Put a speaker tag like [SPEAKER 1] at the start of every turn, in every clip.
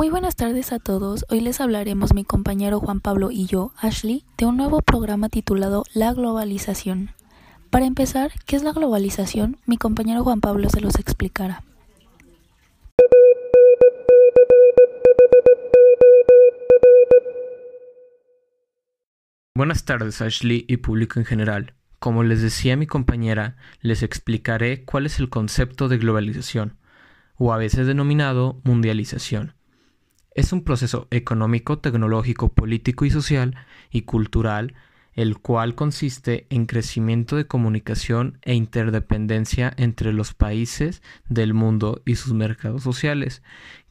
[SPEAKER 1] Muy buenas tardes a todos. Hoy les hablaremos mi compañero Juan Pablo y yo, Ashley, de un nuevo programa titulado La globalización. Para empezar, ¿qué es la globalización? Mi compañero Juan Pablo se los explicará.
[SPEAKER 2] Buenas tardes Ashley y público en general. Como les decía mi compañera, les explicaré cuál es el concepto de globalización, o a veces denominado mundialización. Es un proceso económico, tecnológico, político y social y cultural, el cual consiste en crecimiento de comunicación e interdependencia entre los países del mundo y sus mercados sociales,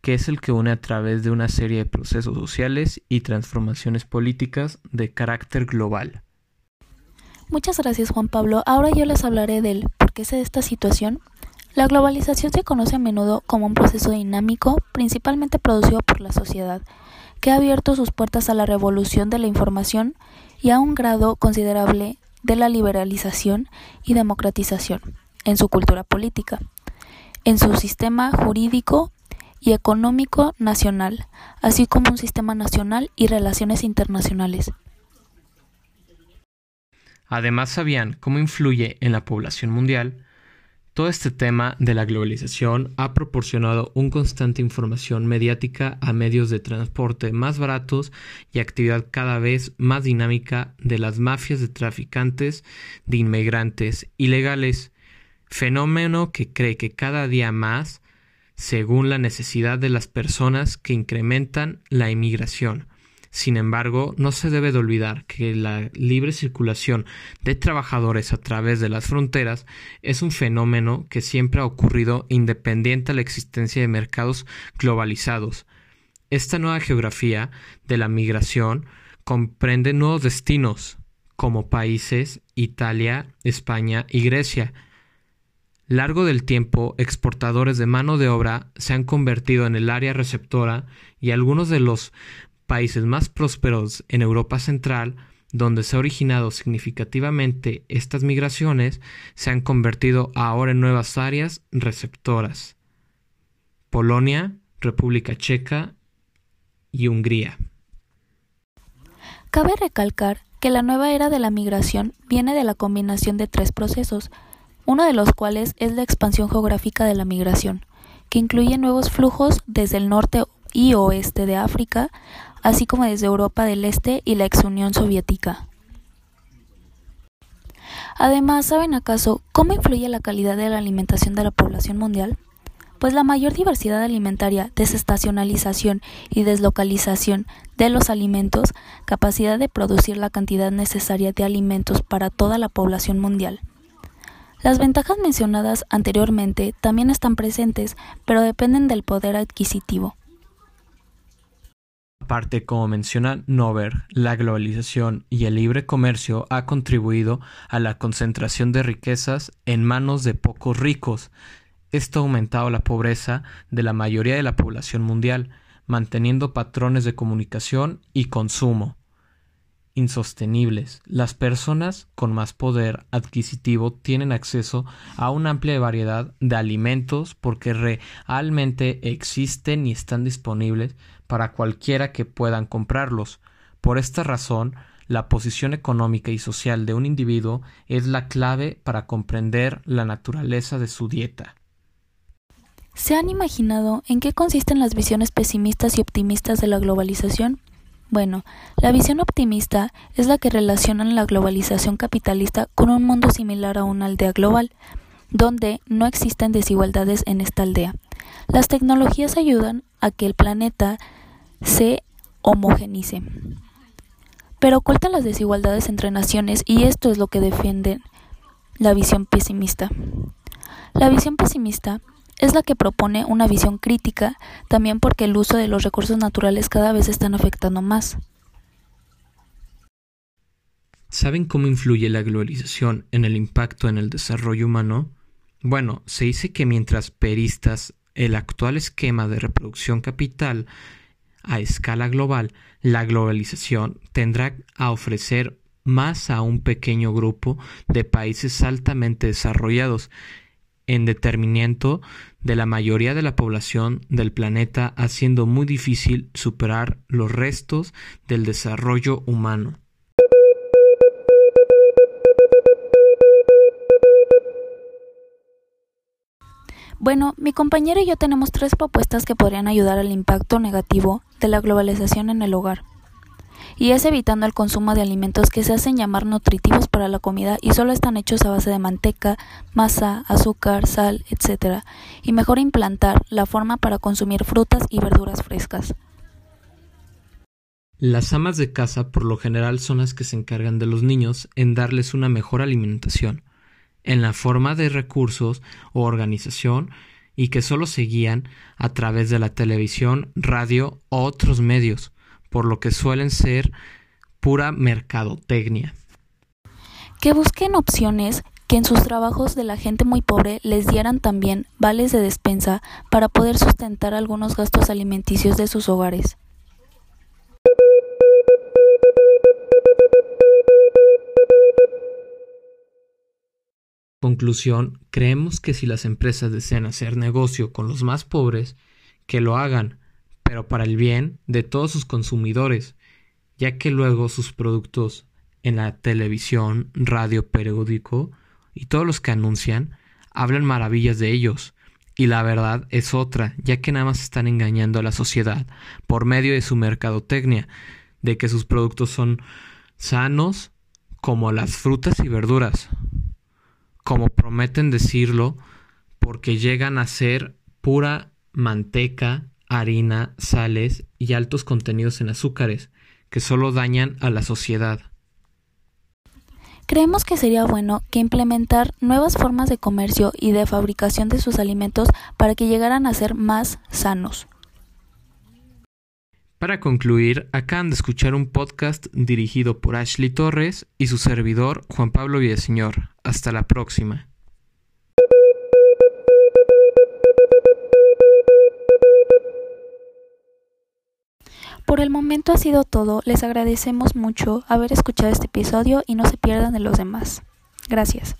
[SPEAKER 2] que es el que une a través de una serie de procesos sociales y transformaciones políticas de carácter global.
[SPEAKER 1] Muchas gracias Juan Pablo. Ahora yo les hablaré del por qué se da esta situación. La globalización se conoce a menudo como un proceso dinámico, principalmente producido por la sociedad, que ha abierto sus puertas a la revolución de la información y a un grado considerable de la liberalización y democratización en su cultura política, en su sistema jurídico y económico nacional, así como un sistema nacional y relaciones internacionales.
[SPEAKER 2] Además sabían cómo influye en la población mundial. Todo este tema de la globalización ha proporcionado un constante información mediática a medios de transporte más baratos y actividad cada vez más dinámica de las mafias de traficantes de inmigrantes ilegales, fenómeno que cree que cada día más según la necesidad de las personas que incrementan la inmigración sin embargo, no se debe de olvidar que la libre circulación de trabajadores a través de las fronteras es un fenómeno que siempre ha ocurrido independiente a la existencia de mercados globalizados. Esta nueva geografía de la migración comprende nuevos destinos, como países Italia, España y Grecia. Largo del tiempo, exportadores de mano de obra se han convertido en el área receptora y algunos de los países más prósperos en Europa Central, donde se ha originado significativamente estas migraciones, se han convertido ahora en nuevas áreas receptoras. Polonia, República Checa y Hungría.
[SPEAKER 1] Cabe recalcar que la nueva era de la migración viene de la combinación de tres procesos, uno de los cuales es la expansión geográfica de la migración, que incluye nuevos flujos desde el norte y oeste de África así como desde Europa del Este y la ex Unión Soviética. Además, ¿saben acaso cómo influye la calidad de la alimentación de la población mundial? Pues la mayor diversidad alimentaria, desestacionalización y deslocalización de los alimentos, capacidad de producir la cantidad necesaria de alimentos para toda la población mundial. Las ventajas mencionadas anteriormente también están presentes, pero dependen del poder adquisitivo.
[SPEAKER 2] Aparte, como menciona Nover, la globalización y el libre comercio ha contribuido a la concentración de riquezas en manos de pocos ricos. Esto ha aumentado la pobreza de la mayoría de la población mundial, manteniendo patrones de comunicación y consumo insostenibles. Las personas con más poder adquisitivo tienen acceso a una amplia variedad de alimentos porque realmente existen y están disponibles para cualquiera que puedan comprarlos. Por esta razón, la posición económica y social de un individuo es la clave para comprender la naturaleza de su dieta.
[SPEAKER 1] ¿Se han imaginado en qué consisten las visiones pesimistas y optimistas de la globalización? Bueno, la visión optimista es la que relaciona la globalización capitalista con un mundo similar a una aldea global, donde no existen desigualdades en esta aldea. Las tecnologías ayudan a que el planeta se homogenice, pero ocultan las desigualdades entre naciones y esto es lo que defiende la visión pesimista. La visión pesimista es la que propone una visión crítica, también porque el uso de los recursos naturales cada vez están afectando más.
[SPEAKER 2] ¿Saben cómo influye la globalización en el impacto en el desarrollo humano? Bueno, se dice que mientras peristas el actual esquema de reproducción capital a escala global, la globalización tendrá a ofrecer más a un pequeño grupo de países altamente desarrollados en determinamiento de la mayoría de la población del planeta, haciendo muy difícil superar los restos del desarrollo humano.
[SPEAKER 1] Bueno, mi compañero y yo tenemos tres propuestas que podrían ayudar al impacto negativo de la globalización en el hogar y es evitando el consumo de alimentos que se hacen llamar nutritivos para la comida y solo están hechos a base de manteca, masa, azúcar, sal, etc. Y mejor implantar la forma para consumir frutas y verduras frescas.
[SPEAKER 2] Las amas de casa por lo general son las que se encargan de los niños en darles una mejor alimentación, en la forma de recursos o organización y que solo se guían a través de la televisión, radio o otros medios por lo que suelen ser pura mercadotecnia.
[SPEAKER 1] Que busquen opciones que en sus trabajos de la gente muy pobre les dieran también vales de despensa para poder sustentar algunos gastos alimenticios de sus hogares.
[SPEAKER 2] Conclusión, creemos que si las empresas desean hacer negocio con los más pobres, que lo hagan, pero para el bien de todos sus consumidores, ya que luego sus productos en la televisión, radio, periódico y todos los que anuncian hablan maravillas de ellos. Y la verdad es otra, ya que nada más están engañando a la sociedad por medio de su mercadotecnia, de que sus productos son sanos como las frutas y verduras, como prometen decirlo, porque llegan a ser pura manteca, harina, sales y altos contenidos en azúcares, que solo dañan a la sociedad.
[SPEAKER 1] Creemos que sería bueno que implementar nuevas formas de comercio y de fabricación de sus alimentos para que llegaran a ser más sanos.
[SPEAKER 2] Para concluir, acaban de escuchar un podcast dirigido por Ashley Torres y su servidor Juan Pablo Villaseñor. Hasta la próxima.
[SPEAKER 1] Por el momento ha sido todo. Les agradecemos mucho haber escuchado este episodio y no se pierdan de los demás. Gracias.